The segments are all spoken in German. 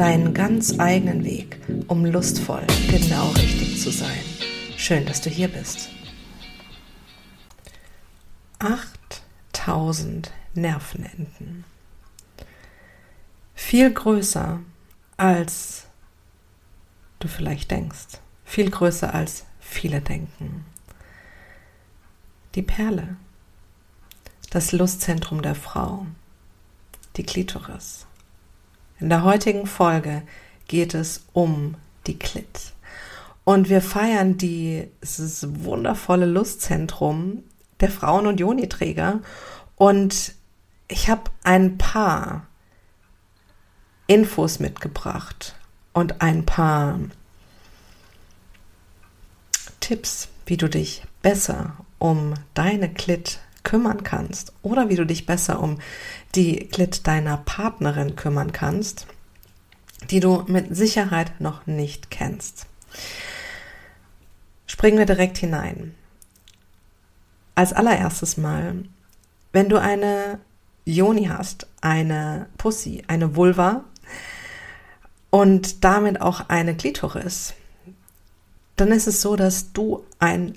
deinen ganz eigenen Weg, um lustvoll genau richtig zu sein. Schön, dass du hier bist. 8000 Nervenenden. Viel größer als du vielleicht denkst. Viel größer als viele denken. Die Perle, das Lustzentrum der Frau, die Klitoris. In der heutigen Folge geht es um die Klit. Und wir feiern dieses wundervolle Lustzentrum der Frauen- und Joniträger. Und ich habe ein paar Infos mitgebracht und ein paar Tipps, wie du dich besser um deine Klit kümmern kannst oder wie du dich besser um die Klit deiner Partnerin kümmern kannst, die du mit Sicherheit noch nicht kennst. Springen wir direkt hinein. Als allererstes mal, wenn du eine Joni hast, eine Pussy, eine Vulva und damit auch eine Klitoris, dann ist es so, dass du ein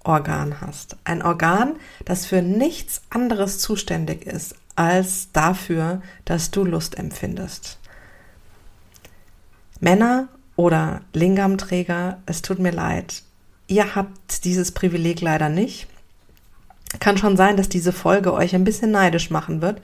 Lustorgan hast. Ein Organ, das für nichts anderes zuständig ist als dafür, dass du Lust empfindest. Männer oder Lingam-Träger, es tut mir leid, ihr habt dieses Privileg leider nicht. Kann schon sein, dass diese Folge euch ein bisschen neidisch machen wird,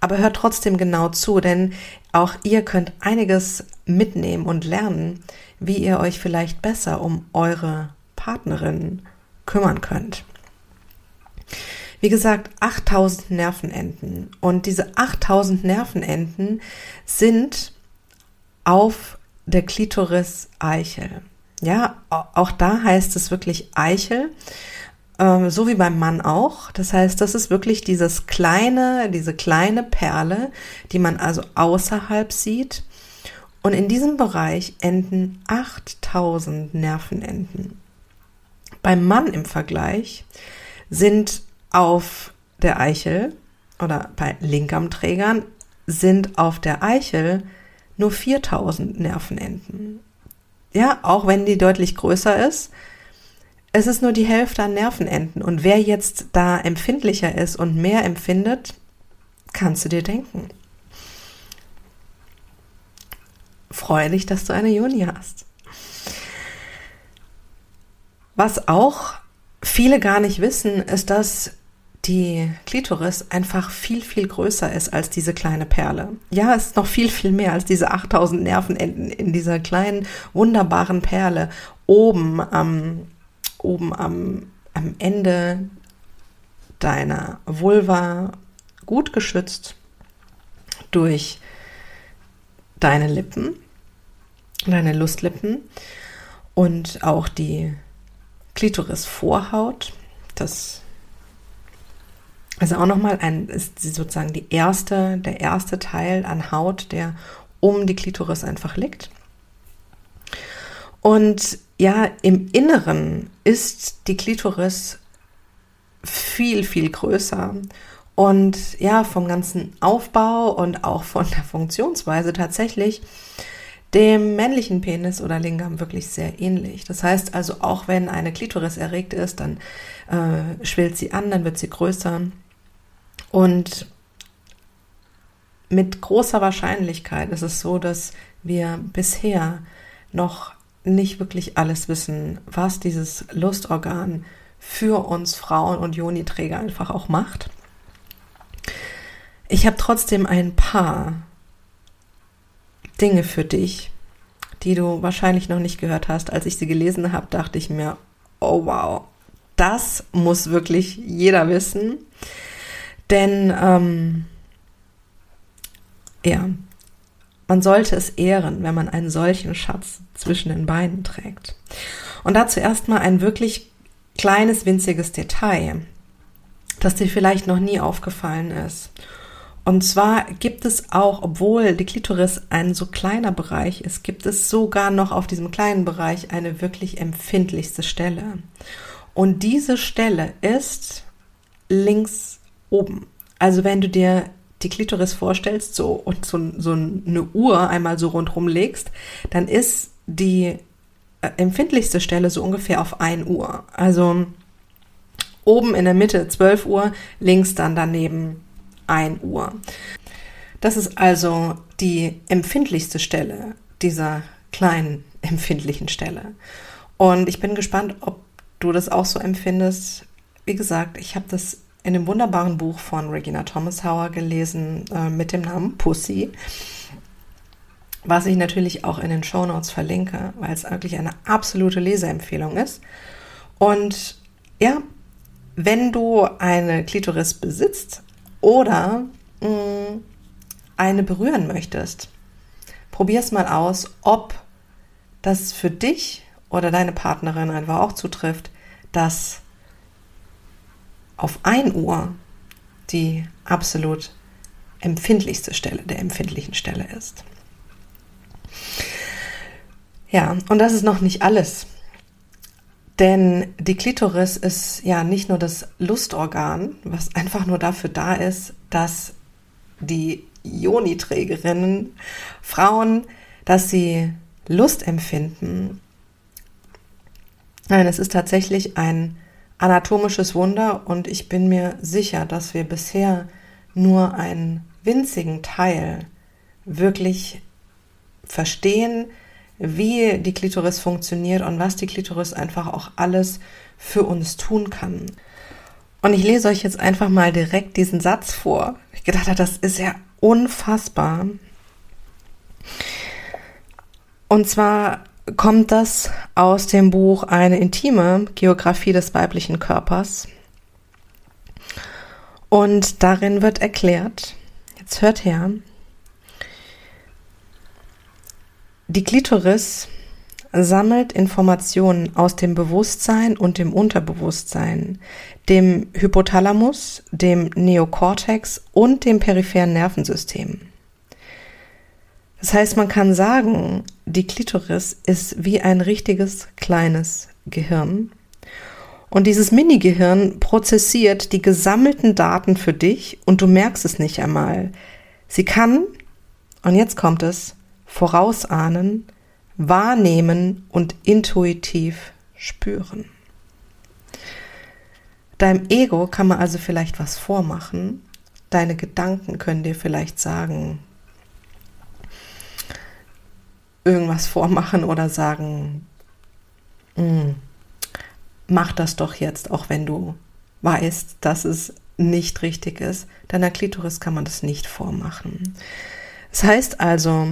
aber hört trotzdem genau zu, denn auch ihr könnt einiges mitnehmen und lernen, wie ihr euch vielleicht besser um eure Partnerin kümmern könnt. Wie gesagt, 8000 Nervenenden und diese 8000 Nervenenden sind auf der Klitoris Eichel. Ja, auch da heißt es wirklich Eichel ähm, so wie beim Mann auch. Das heißt, das ist wirklich dieses kleine, diese kleine Perle, die man also außerhalb sieht. Und in diesem Bereich enden 8000 Nervenenden. Beim Mann im Vergleich sind auf der Eichel oder bei Linkarmträgern sind auf der Eichel nur 4000 Nervenenden. Ja, auch wenn die deutlich größer ist, es ist nur die Hälfte an Nervenenden. Und wer jetzt da empfindlicher ist und mehr empfindet, kannst du dir denken. Freue dich, dass du eine Juni hast. Was auch viele gar nicht wissen, ist, dass die Klitoris einfach viel, viel größer ist als diese kleine Perle. Ja, es ist noch viel, viel mehr als diese 8000 Nervenenden in dieser kleinen, wunderbaren Perle oben am oben am, am Ende deiner Vulva gut geschützt durch deine Lippen, deine Lustlippen und auch die Klitorisvorhaut. Das ist auch nochmal ein, ist sozusagen die erste, der erste Teil an Haut, der um die Klitoris einfach liegt. Und ja, im Inneren ist die Klitoris viel, viel größer. Und ja, vom ganzen Aufbau und auch von der Funktionsweise tatsächlich dem männlichen Penis oder Lingam wirklich sehr ähnlich. Das heißt also, auch wenn eine Klitoris erregt ist, dann äh, schwillt sie an, dann wird sie größer. Und mit großer Wahrscheinlichkeit ist es so, dass wir bisher noch nicht wirklich alles wissen, was dieses Lustorgan für uns Frauen und Joniträger einfach auch macht. Ich habe trotzdem ein paar Dinge für dich, die du wahrscheinlich noch nicht gehört hast. Als ich sie gelesen habe, dachte ich mir, oh wow, das muss wirklich jeder wissen. Denn ähm, ja, man sollte es ehren, wenn man einen solchen Schatz zwischen den Beinen trägt. Und dazu erstmal ein wirklich kleines, winziges Detail, das dir vielleicht noch nie aufgefallen ist. Und zwar gibt es auch, obwohl die Klitoris ein so kleiner Bereich ist, gibt es sogar noch auf diesem kleinen Bereich eine wirklich empfindlichste Stelle. Und diese Stelle ist links oben. Also wenn du dir die Klitoris vorstellst so und so, so eine Uhr einmal so rundherum legst, dann ist die äh, empfindlichste Stelle so ungefähr auf 1 Uhr. Also oben in der Mitte 12 Uhr, links dann daneben 1 Uhr. Das ist also die empfindlichste Stelle dieser kleinen empfindlichen Stelle. Und ich bin gespannt, ob du das auch so empfindest. Wie gesagt, ich habe das in dem wunderbaren Buch von Regina Thomas Hauer gelesen äh, mit dem Namen Pussy, was ich natürlich auch in den Show Notes verlinke, weil es wirklich eine absolute Leseempfehlung ist. Und ja, wenn du eine Klitoris besitzt oder mh, mm, eine berühren möchtest, probier es mal aus, ob das für dich oder deine Partnerin einfach auch zutrifft, dass auf 1 Uhr die absolut empfindlichste Stelle der empfindlichen Stelle ist. Ja, und das ist noch nicht alles. Denn die Klitoris ist ja nicht nur das Lustorgan, was einfach nur dafür da ist, dass die Joniträgerinnen, Frauen, dass sie Lust empfinden. Nein, es ist tatsächlich ein anatomisches Wunder und ich bin mir sicher, dass wir bisher nur einen winzigen Teil wirklich verstehen, wie die Klitoris funktioniert und was die Klitoris einfach auch alles für uns tun kann. Und ich lese euch jetzt einfach mal direkt diesen Satz vor. Ich gedacht habe, das ist ja unfassbar. Und zwar kommt das aus dem Buch Eine intime Geografie des weiblichen Körpers. Und darin wird erklärt, jetzt hört her, die Klitoris sammelt Informationen aus dem Bewusstsein und dem Unterbewusstsein, dem Hypothalamus, dem Neokortex und dem peripheren Nervensystem. Das heißt, man kann sagen, die Klitoris ist wie ein richtiges kleines Gehirn. Und dieses Mini-Gehirn prozessiert die gesammelten Daten für dich und du merkst es nicht einmal. Sie kann, und jetzt kommt es, vorausahnen, wahrnehmen und intuitiv spüren. Deinem Ego kann man also vielleicht was vormachen. Deine Gedanken können dir vielleicht sagen, irgendwas vormachen oder sagen, hm, mach das doch jetzt, auch wenn du weißt, dass es nicht richtig ist. Deiner Klitoris kann man das nicht vormachen. Das heißt also,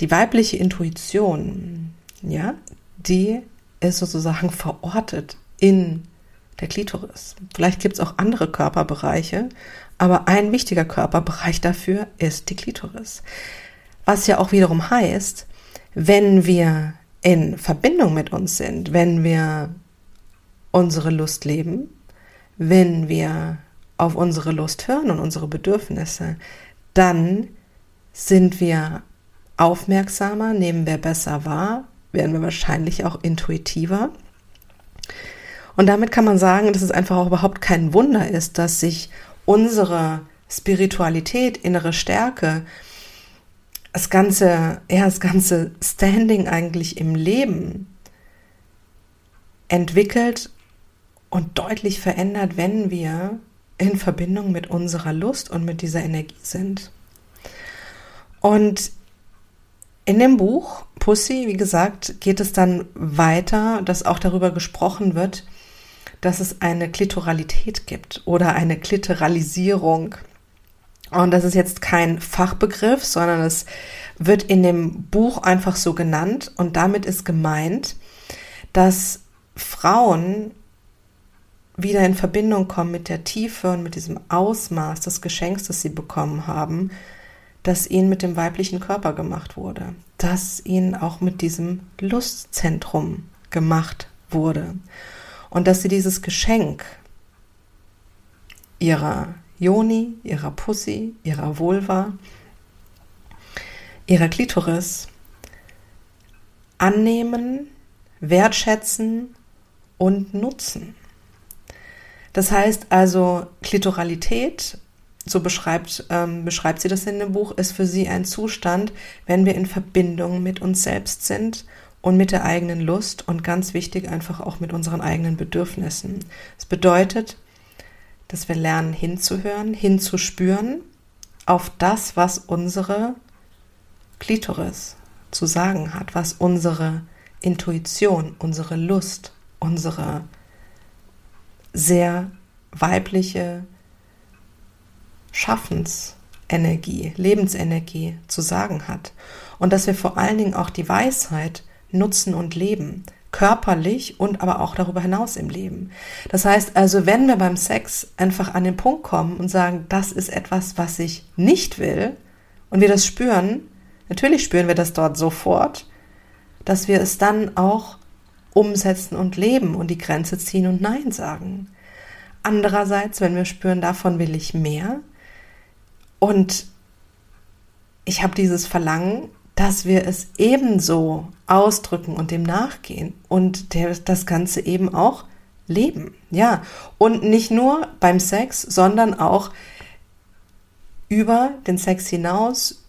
die weibliche Intuition, ja, die ist sozusagen verortet in der Klitoris. Vielleicht gibt es auch andere Körperbereiche, aber ein wichtiger Körperbereich dafür ist die Klitoris. Was ja auch wiederum heißt, wenn wir in Verbindung mit uns sind, wenn wir unsere Lust leben, wenn wir auf unsere Lust hören und unsere Bedürfnisse, dann sind wir aufmerksamer, nehmen wir besser wahr, werden wir wahrscheinlich auch intuitiver. Und damit kann man sagen, dass es einfach auch überhaupt kein Wunder ist, dass sich unsere Spiritualität, innere Stärke, das ganze, ja, das ganze Standing eigentlich im Leben entwickelt und deutlich verändert, wenn wir in Verbindung mit unserer Lust und mit dieser Energie sind. Und in dem Buch Pussy, wie gesagt, geht es dann weiter, dass auch darüber gesprochen wird, dass es eine Klitoralität gibt oder eine Klitoralisierung. Und das ist jetzt kein Fachbegriff, sondern es wird in dem Buch einfach so genannt. Und damit ist gemeint, dass Frauen wieder in Verbindung kommen mit der Tiefe und mit diesem Ausmaß des Geschenks, das sie bekommen haben, dass ihnen mit dem weiblichen Körper gemacht wurde, dass ihnen auch mit diesem Lustzentrum gemacht wurde und dass sie dieses Geschenk ihrer Joni, ihrer Pussy, ihrer Vulva, ihrer Klitoris annehmen, wertschätzen und nutzen. Das heißt also, Klitoralität, so beschreibt, ähm, beschreibt sie das in dem Buch, ist für sie ein Zustand, wenn wir in Verbindung mit uns selbst sind und mit der eigenen Lust und ganz wichtig einfach auch mit unseren eigenen Bedürfnissen. Es bedeutet, dass wir lernen hinzuhören, hinzuspüren auf das, was unsere Klitoris zu sagen hat, was unsere Intuition, unsere Lust, unsere sehr weibliche Schaffensenergie, Lebensenergie zu sagen hat. Und dass wir vor allen Dingen auch die Weisheit nutzen und leben, körperlich und aber auch darüber hinaus im Leben. Das heißt also, wenn wir beim Sex einfach an den Punkt kommen und sagen, das ist etwas, was ich nicht will, und wir das spüren, natürlich spüren wir das dort sofort, dass wir es dann auch umsetzen und leben und die Grenze ziehen und Nein sagen. Andererseits, wenn wir spüren, davon will ich mehr und ich habe dieses Verlangen, dass wir es ebenso ausdrücken und dem nachgehen und der, das Ganze eben auch leben. Ja, und nicht nur beim Sex, sondern auch über den Sex hinaus,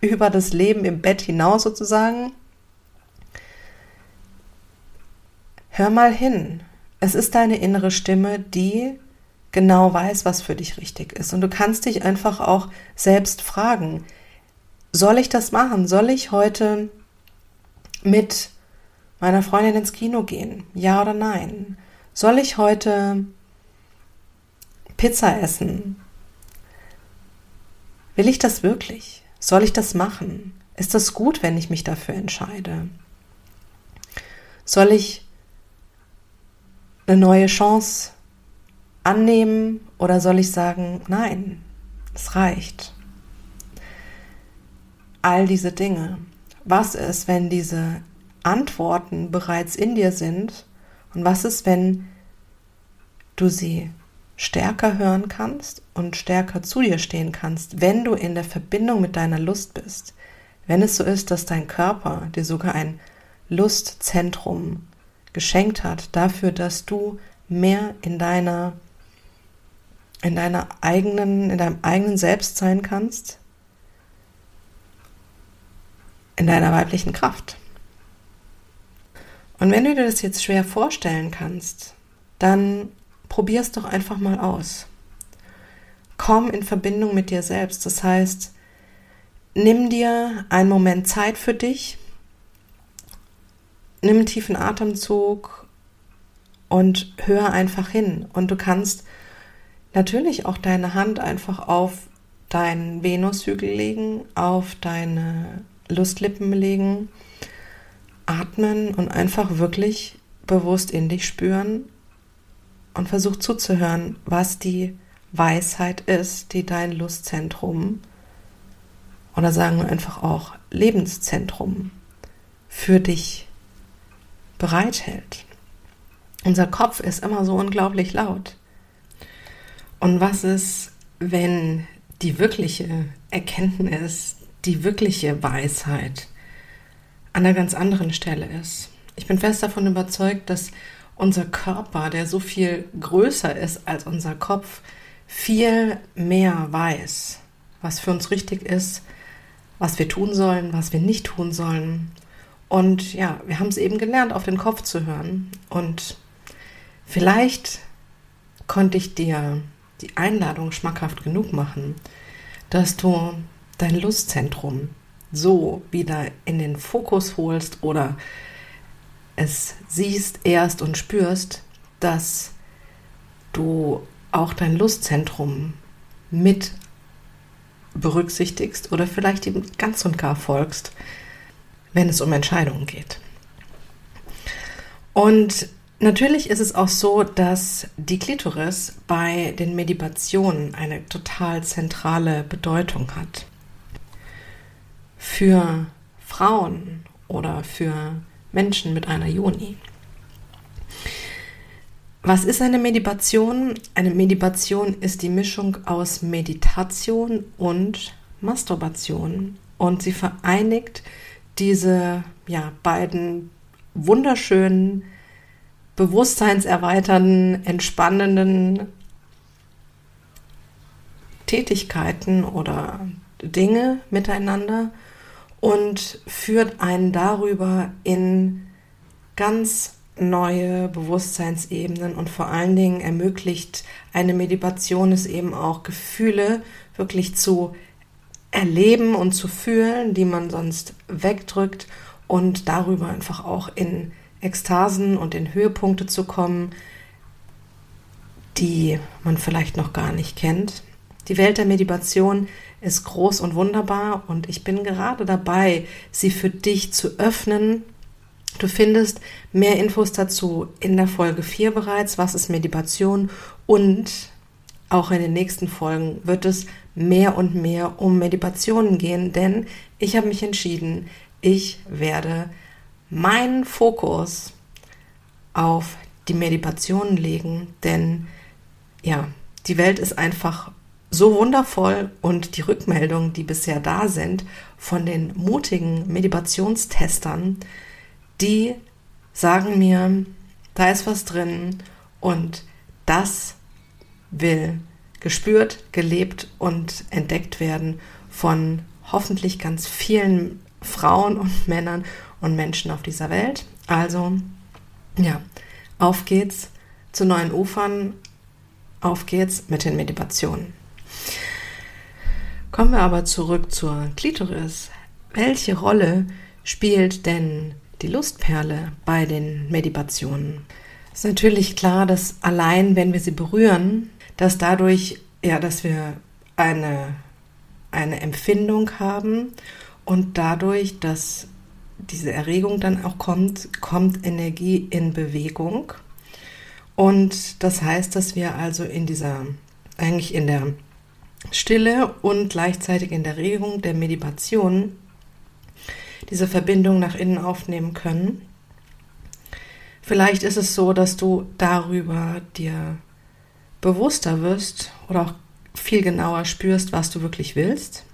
über das Leben im Bett hinaus sozusagen. Hör mal hin. Es ist deine innere Stimme, die genau weiß, was für dich richtig ist. Und du kannst dich einfach auch selbst fragen, soll ich das machen? Soll ich heute mit meiner Freundin ins Kino gehen? Ja oder nein? Soll ich heute Pizza essen? Will ich das wirklich? Soll ich das machen? Ist das gut, wenn ich mich dafür entscheide? Soll ich eine neue Chance annehmen oder soll ich sagen, nein, es reicht? All diese Dinge. Was ist, wenn diese Antworten bereits in dir sind? Und was ist, wenn du sie stärker hören kannst und stärker zu dir stehen kannst, wenn du in der Verbindung mit deiner Lust bist? Wenn es so ist, dass dein Körper dir sogar ein Lustzentrum geschenkt hat, dafür, dass du mehr in deiner in deiner eigenen, in deinem eigenen Selbst sein kannst, in deiner weiblichen Kraft. Und wenn du dir das jetzt schwer vorstellen kannst, dann probier es doch einfach mal aus. Komm in Verbindung mit dir selbst. Das heißt, nimm dir einen Moment Zeit für dich, nimm einen tiefen Atemzug und hör einfach hin. Und du kannst natürlich auch deine Hand einfach auf deinen Venushügel legen, auf deine Lustlippen legen, atmen und einfach wirklich bewusst in dich spüren und versuch zuzuhören, was die Weisheit ist, die dein Lustzentrum oder sagen wir einfach auch Lebenszentrum für dich bereithält. Unser Kopf ist immer so unglaublich laut. Und was ist, wenn die wirkliche Erkenntnis, die wirkliche Weisheit an einer ganz anderen Stelle ist? Ich bin fest davon überzeugt, dass unser Körper, der so viel größer ist als unser Kopf, viel mehr weiß, was für uns richtig ist, was wir tun sollen, was wir nicht tun sollen. Und ja, wir haben es eben gelernt, auf den Kopf zu hören. Und vielleicht konnte ich dir die Einladung schmackhaft genug machen, dass du dein Lustzentrum so wieder in den Fokus holst oder es siehst erst und spürst, dass du auch dein Lustzentrum mit berücksichtigst oder vielleicht eben ganz und gar folgst, wenn es um Entscheidungen geht. Und Natürlich ist es auch so, dass die Klitoris bei den Meditationen eine total zentrale Bedeutung hat. für Frauen oder für Menschen mit einer Juni. Was ist eine Meditation? Eine Meditation ist die Mischung aus Meditation und Masturbation und sie vereinigt diese ja, beiden wunderschönen, bewusstseinserweiternden, entspannenden Tätigkeiten oder Dinge miteinander und führt einen darüber in ganz neue Bewusstseinsebenen und vor allen Dingen ermöglicht eine Meditation es eben auch Gefühle wirklich zu erleben und zu fühlen, die man sonst wegdrückt und darüber einfach auch in Ekstasen und in Höhepunkte zu kommen, die man vielleicht noch gar nicht kennt. Die Welt der Meditation ist groß und wunderbar und ich bin gerade dabei, sie für dich zu öffnen. Du findest mehr Infos dazu in der Folge 4 bereits, was ist Meditation und auch in den nächsten Folgen wird es mehr und mehr um Meditationen gehen, denn ich habe mich entschieden, ich werde meinen Fokus auf die Meditationen legen, denn ja, die Welt ist einfach so wundervoll und die Rückmeldungen, die bisher da sind von den mutigen Meditationstestern, die sagen mir, da ist was drin und das will gespürt, gelebt und entdeckt werden von hoffentlich ganz vielen Frauen und Männern und Menschen auf dieser Welt. Also, ja, auf geht's zu neuen Ufern, auf geht's mit den Meditationen. Kommen wir aber zurück zur Klitoris. Welche Rolle spielt denn die Lustperle bei den Meditationen? Ist natürlich klar, dass allein wenn wir sie berühren, dass dadurch, ja, dass wir eine, eine Empfindung haben und dadurch, dass diese Erregung dann auch kommt, kommt Energie in Bewegung. Und das heißt, dass wir also in dieser, eigentlich in der Stille und gleichzeitig in der Regung der Meditation diese Verbindung nach innen aufnehmen können. Vielleicht ist es so, dass du darüber dir bewusster wirst oder auch viel genauer spürst, was du wirklich willst.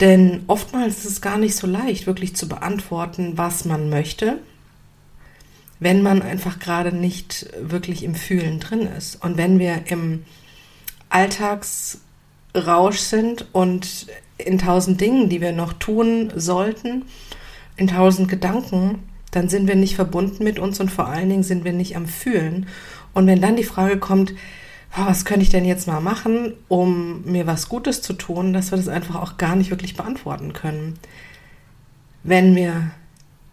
Denn oftmals ist es gar nicht so leicht, wirklich zu beantworten, was man möchte, wenn man einfach gerade nicht wirklich im Fühlen drin ist. Und wenn wir im Alltagsrausch sind und in tausend Dingen, die wir noch tun sollten, in tausend Gedanken, dann sind wir nicht verbunden mit uns und vor allen Dingen sind wir nicht am Fühlen. Und wenn dann die Frage kommt, was könnte ich denn jetzt mal machen, um mir was Gutes zu tun, dass wir das einfach auch gar nicht wirklich beantworten können. Wenn wir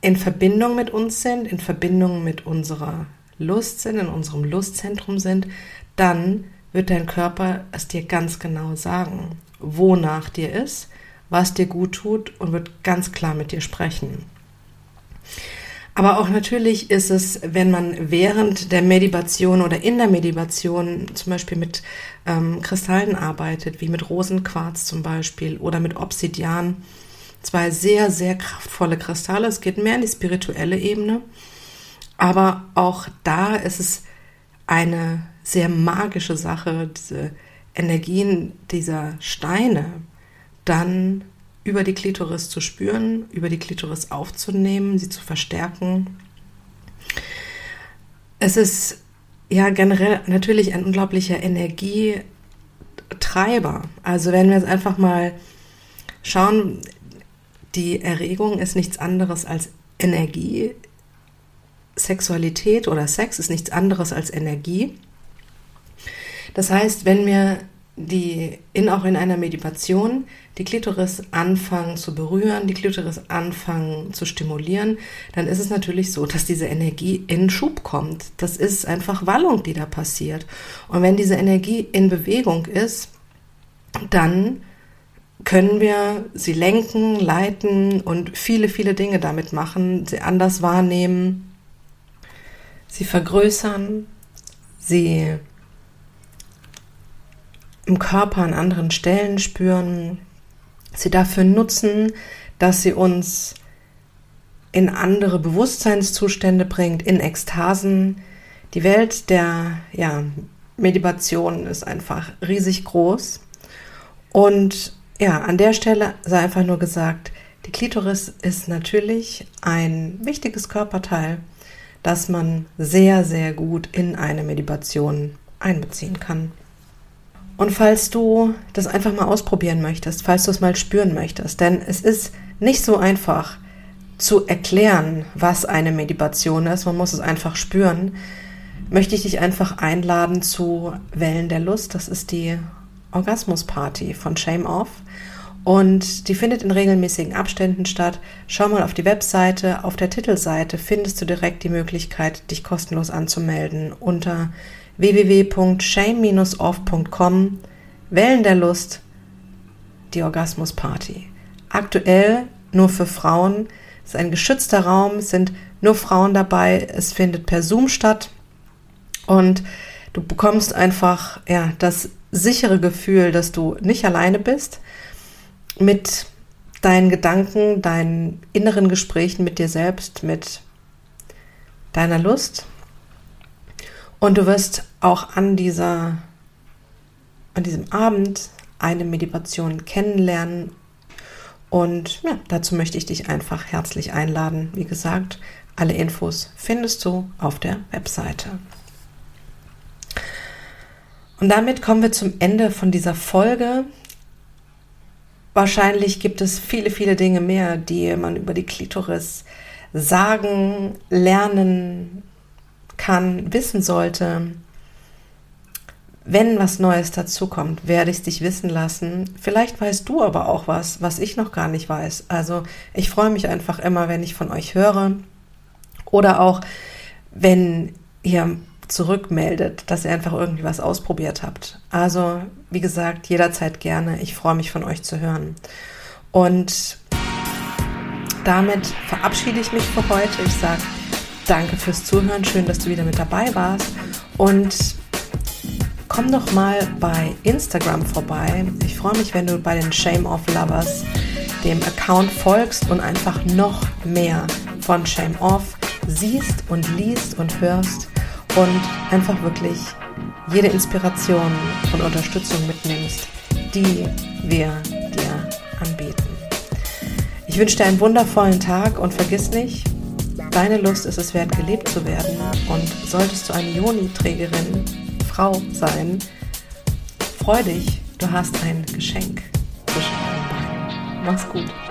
in Verbindung mit uns sind, in Verbindung mit unserer Lust sind, in unserem Lustzentrum sind, dann wird dein Körper es dir ganz genau sagen, wonach dir ist, was dir gut tut und wird ganz klar mit dir sprechen. Aber auch natürlich ist es, wenn man während der Meditation oder in der Meditation zum Beispiel mit ähm, Kristallen arbeitet, wie mit Rosenquarz zum Beispiel oder mit Obsidian, zwei sehr, sehr kraftvolle Kristalle. Es geht mehr in die spirituelle Ebene. Aber auch da ist es eine sehr magische Sache, diese Energien dieser Steine dann über die Klitoris zu spüren, über die Klitoris aufzunehmen, sie zu verstärken. Es ist ja generell natürlich ein unglaublicher Energietreiber. Also wenn wir jetzt einfach mal schauen, die Erregung ist nichts anderes als Energie. Sexualität oder Sex ist nichts anderes als Energie. Das heißt, wenn wir die in auch in einer Meditation die Klitoris anfangen zu berühren, die Klitoris anfangen zu stimulieren, dann ist es natürlich so, dass diese Energie in Schub kommt. Das ist einfach Wallung, die da passiert. Und wenn diese Energie in Bewegung ist, dann können wir sie lenken, leiten und viele, viele Dinge damit machen, sie anders wahrnehmen, sie vergrößern, sie im Körper an anderen Stellen spüren, sie dafür nutzen, dass sie uns in andere Bewusstseinszustände bringt, in Ekstasen. Die Welt der ja, Meditation ist einfach riesig groß. Und ja, an der Stelle sei einfach nur gesagt, die Klitoris ist natürlich ein wichtiges Körperteil, das man sehr, sehr gut in eine Meditation einbeziehen kann. Und falls du das einfach mal ausprobieren möchtest, falls du es mal spüren möchtest, denn es ist nicht so einfach zu erklären, was eine Meditation ist, man muss es einfach spüren, möchte ich dich einfach einladen zu Wellen der Lust. Das ist die Orgasmusparty von Shame Off. Und die findet in regelmäßigen Abständen statt. Schau mal auf die Webseite. Auf der Titelseite findest du direkt die Möglichkeit, dich kostenlos anzumelden unter www.shame-off.com Wellen der Lust, die Orgasmusparty. Aktuell nur für Frauen. Es ist ein geschützter Raum, es sind nur Frauen dabei. Es findet per Zoom statt. Und du bekommst einfach ja, das sichere Gefühl, dass du nicht alleine bist mit deinen Gedanken, deinen inneren Gesprächen mit dir selbst, mit deiner Lust. Und du wirst auch an dieser, an diesem Abend eine Meditation kennenlernen. Und ja, dazu möchte ich dich einfach herzlich einladen. Wie gesagt, alle Infos findest du auf der Webseite. Und damit kommen wir zum Ende von dieser Folge. Wahrscheinlich gibt es viele, viele Dinge mehr, die man über die Klitoris sagen, lernen kann, wissen sollte. Wenn was Neues dazukommt, werde ich es dich wissen lassen. Vielleicht weißt du aber auch was, was ich noch gar nicht weiß. Also ich freue mich einfach immer, wenn ich von euch höre. Oder auch, wenn ihr zurückmeldet, dass ihr einfach irgendwie was ausprobiert habt. Also, wie gesagt, jederzeit gerne. Ich freue mich von euch zu hören. Und damit verabschiede ich mich für heute. Ich sage danke fürs Zuhören. Schön, dass du wieder mit dabei warst. Und komm doch mal bei Instagram vorbei. Ich freue mich, wenn du bei den Shame of Lovers dem Account folgst und einfach noch mehr von Shame Off siehst und liest und hörst und einfach wirklich jede Inspiration und Unterstützung mitnimmst, die wir dir anbieten. Ich wünsche dir einen wundervollen Tag und vergiss nicht, deine Lust ist es wert, gelebt zu werden. Und solltest du eine Joni-Trägerin, Frau sein, freu dich, du hast ein Geschenk zwischen deinen Beinen. Mach's gut.